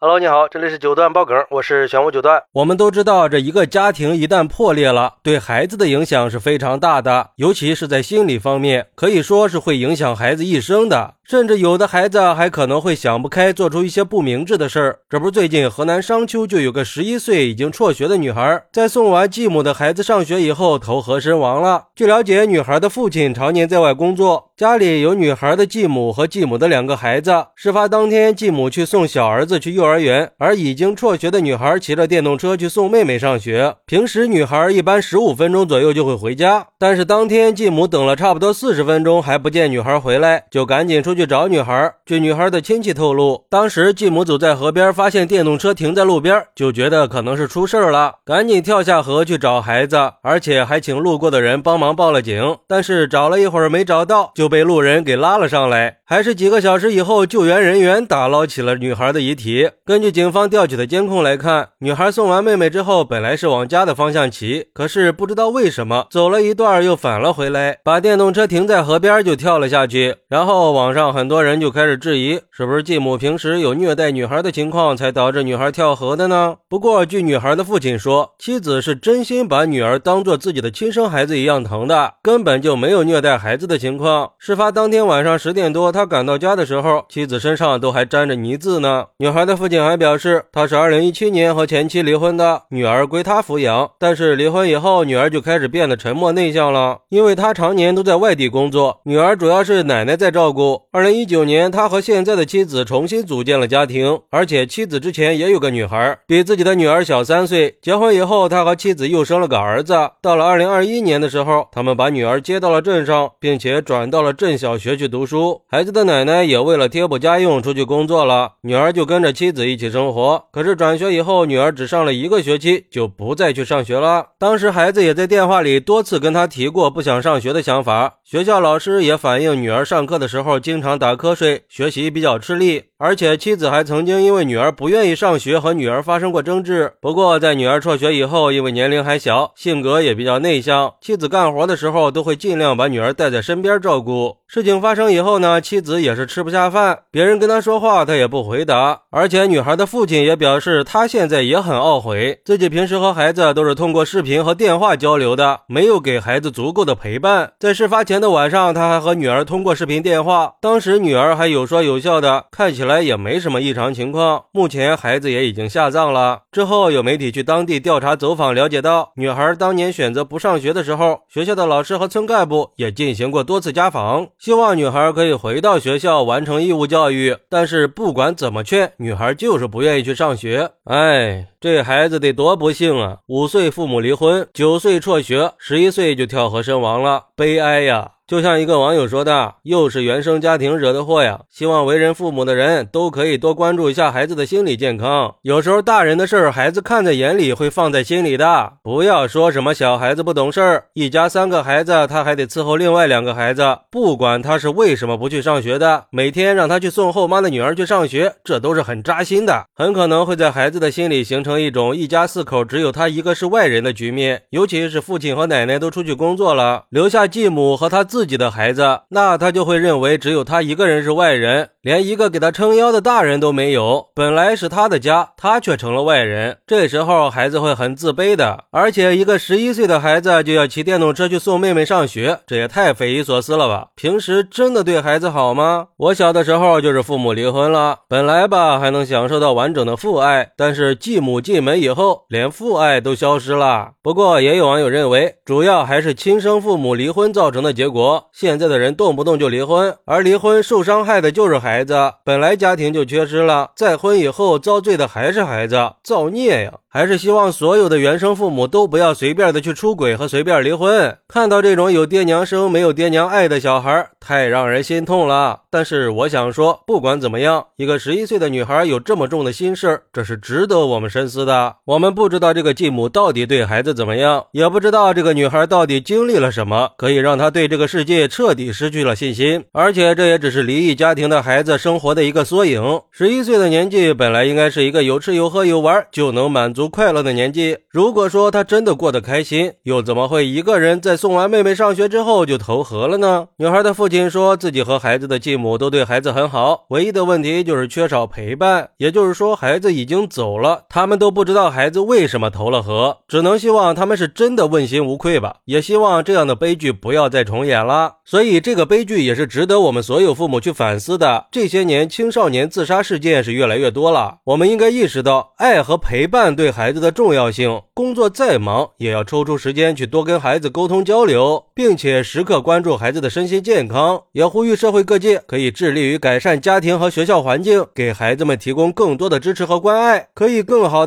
Hello，你好，这里是九段爆梗，我是玄武九段。我们都知道，这一个家庭一旦破裂了，对孩子的影响是非常大的，尤其是在心理方面，可以说是会影响孩子一生的。甚至有的孩子还可能会想不开，做出一些不明智的事儿。这不是最近河南商丘就有个十一岁已经辍学的女孩，在送完继母的孩子上学以后投河身亡了。据了解，女孩的父亲常年在外工作，家里有女孩的继母和继母的两个孩子。事发当天，继母去送小儿子去幼儿园，而已经辍学的女孩骑着电动车去送妹妹上学。平时女孩一般十五分钟左右就会回家，但是当天继母等了差不多四十分钟还不见女孩回来，就赶紧出去。去找女孩。据女孩的亲戚透露，当时继母走在河边，发现电动车停在路边，就觉得可能是出事了，赶紧跳下河去找孩子，而且还请路过的人帮忙报了警。但是找了一会儿没找到，就被路人给拉了上来。还是几个小时以后，救援人员打捞起了女孩的遗体。根据警方调取的监控来看，女孩送完妹妹之后，本来是往家的方向骑，可是不知道为什么走了一段又返了回来，把电动车停在河边就跳了下去。然后往上很多人就开始质疑，是不是继母平时有虐待女孩的情况，才导致女孩跳河的呢？不过据女孩的父亲说，妻子是真心把女儿当做自己的亲生孩子一样疼的，根本就没有虐待孩子的情况。事发当天晚上十点多。他赶到家的时候，妻子身上都还沾着泥渍呢。女孩的父亲还表示，他是二零一七年和前妻离婚的，女儿归他抚养。但是离婚以后，女儿就开始变得沉默内向了，因为他常年都在外地工作，女儿主要是奶奶在照顾。二零一九年，他和现在的妻子重新组建了家庭，而且妻子之前也有个女孩，比自己的女儿小三岁。结婚以后，他和妻子又生了个儿子。到了二零二一年的时候，他们把女儿接到了镇上，并且转到了镇小学去读书，孩子。的奶奶也为了贴补家用出去工作了，女儿就跟着妻子一起生活。可是转学以后，女儿只上了一个学期就不再去上学了。当时孩子也在电话里多次跟他提过不想上学的想法。学校老师也反映，女儿上课的时候经常常打瞌睡，学习比较吃力。而且妻子还曾经因为女儿不愿意上学和女儿发生过争执。不过在女儿辍学以后，因为年龄还小，性格也比较内向，妻子干活的时候都会尽量把女儿带在身边照顾。事情发生以后呢，妻子也是吃不下饭，别人跟他说话他也不回答。而且女孩的父亲也表示，他现在也很懊悔，自己平时和孩子都是通过视频和电话交流的，没有给孩子足够的陪伴。在事发前的晚上，他还和女儿通过视频电话，当时女儿还有说有笑的，看起来。也没什么异常情况，目前孩子也已经下葬了。之后有媒体去当地调查走访，了解到女孩当年选择不上学的时候，学校的老师和村干部也进行过多次家访，希望女孩可以回到学校完成义务教育。但是不管怎么劝，女孩就是不愿意去上学。哎，这孩子得多不幸啊！五岁父母离婚，九岁辍学，十一岁就跳河身亡了，悲哀呀！就像一个网友说的，又是原生家庭惹的祸呀！希望为人父母的人都可以多关注一下孩子的心理健康。有时候大人的事儿，孩子看在眼里，会放在心里的。不要说什么小孩子不懂事儿，一家三个孩子，他还得伺候另外两个孩子，不管他是为什么不去上学的，每天让他去送后妈的女儿去上学，这都是很扎心的。很可能会在孩子的心里形成成一种一家四口只有他一个是外人的局面。尤其是父亲和奶奶都出去工作了，留下继母和他。自己的孩子，那他就会认为只有他一个人是外人，连一个给他撑腰的大人都没有。本来是他的家，他却成了外人。这时候孩子会很自卑的。而且一个十一岁的孩子就要骑电动车去送妹妹上学，这也太匪夷所思了吧？平时真的对孩子好吗？我小的时候就是父母离婚了，本来吧还能享受到完整的父爱，但是继母进门以后，连父爱都消失了。不过也有网友认为，主要还是亲生父母离婚造成的结果。现在的人动不动就离婚，而离婚受伤害的就是孩子，本来家庭就缺失了，再婚以后遭罪的还是孩子，造孽呀！还是希望所有的原生父母都不要随便的去出轨和随便离婚。看到这种有爹娘生没有爹娘爱的小孩，太让人心痛了。但是我想说，不管怎么样，一个十一岁的女孩有这么重的心事这是值得我们深思的。我们不知道这个继母到底对孩子怎么样，也不知道这个女孩到底经历了什么，可以让她对这个世。界彻底失去了信心，而且这也只是离异家庭的孩子生活的一个缩影。十一岁的年纪本来应该是一个有吃有喝有玩就能满足快乐的年纪，如果说她真的过得开心，又怎么会一个人在送完妹妹上学之后就投河了呢？女孩的父亲说自己和孩子的继母都对孩子很好，唯一的问题就是缺少陪伴，也就是说孩子已经走了，他们都不知道孩子为什么投了河，只能希望他们是真的问心无愧吧，也希望这样的悲剧不要再重演了。所以这个悲剧也是值得我们所有父母去反思的。这些年青少年自杀事件是越来越多了，我们应该意识到爱和陪伴对孩子的重要性。工作再忙，也要抽出时间去多跟孩子沟通交流，并且时刻关注孩子的身心健康。也呼吁社会各界可以致力于改善家庭和学校环境，给孩子们提供更多的支持和关爱，可以更好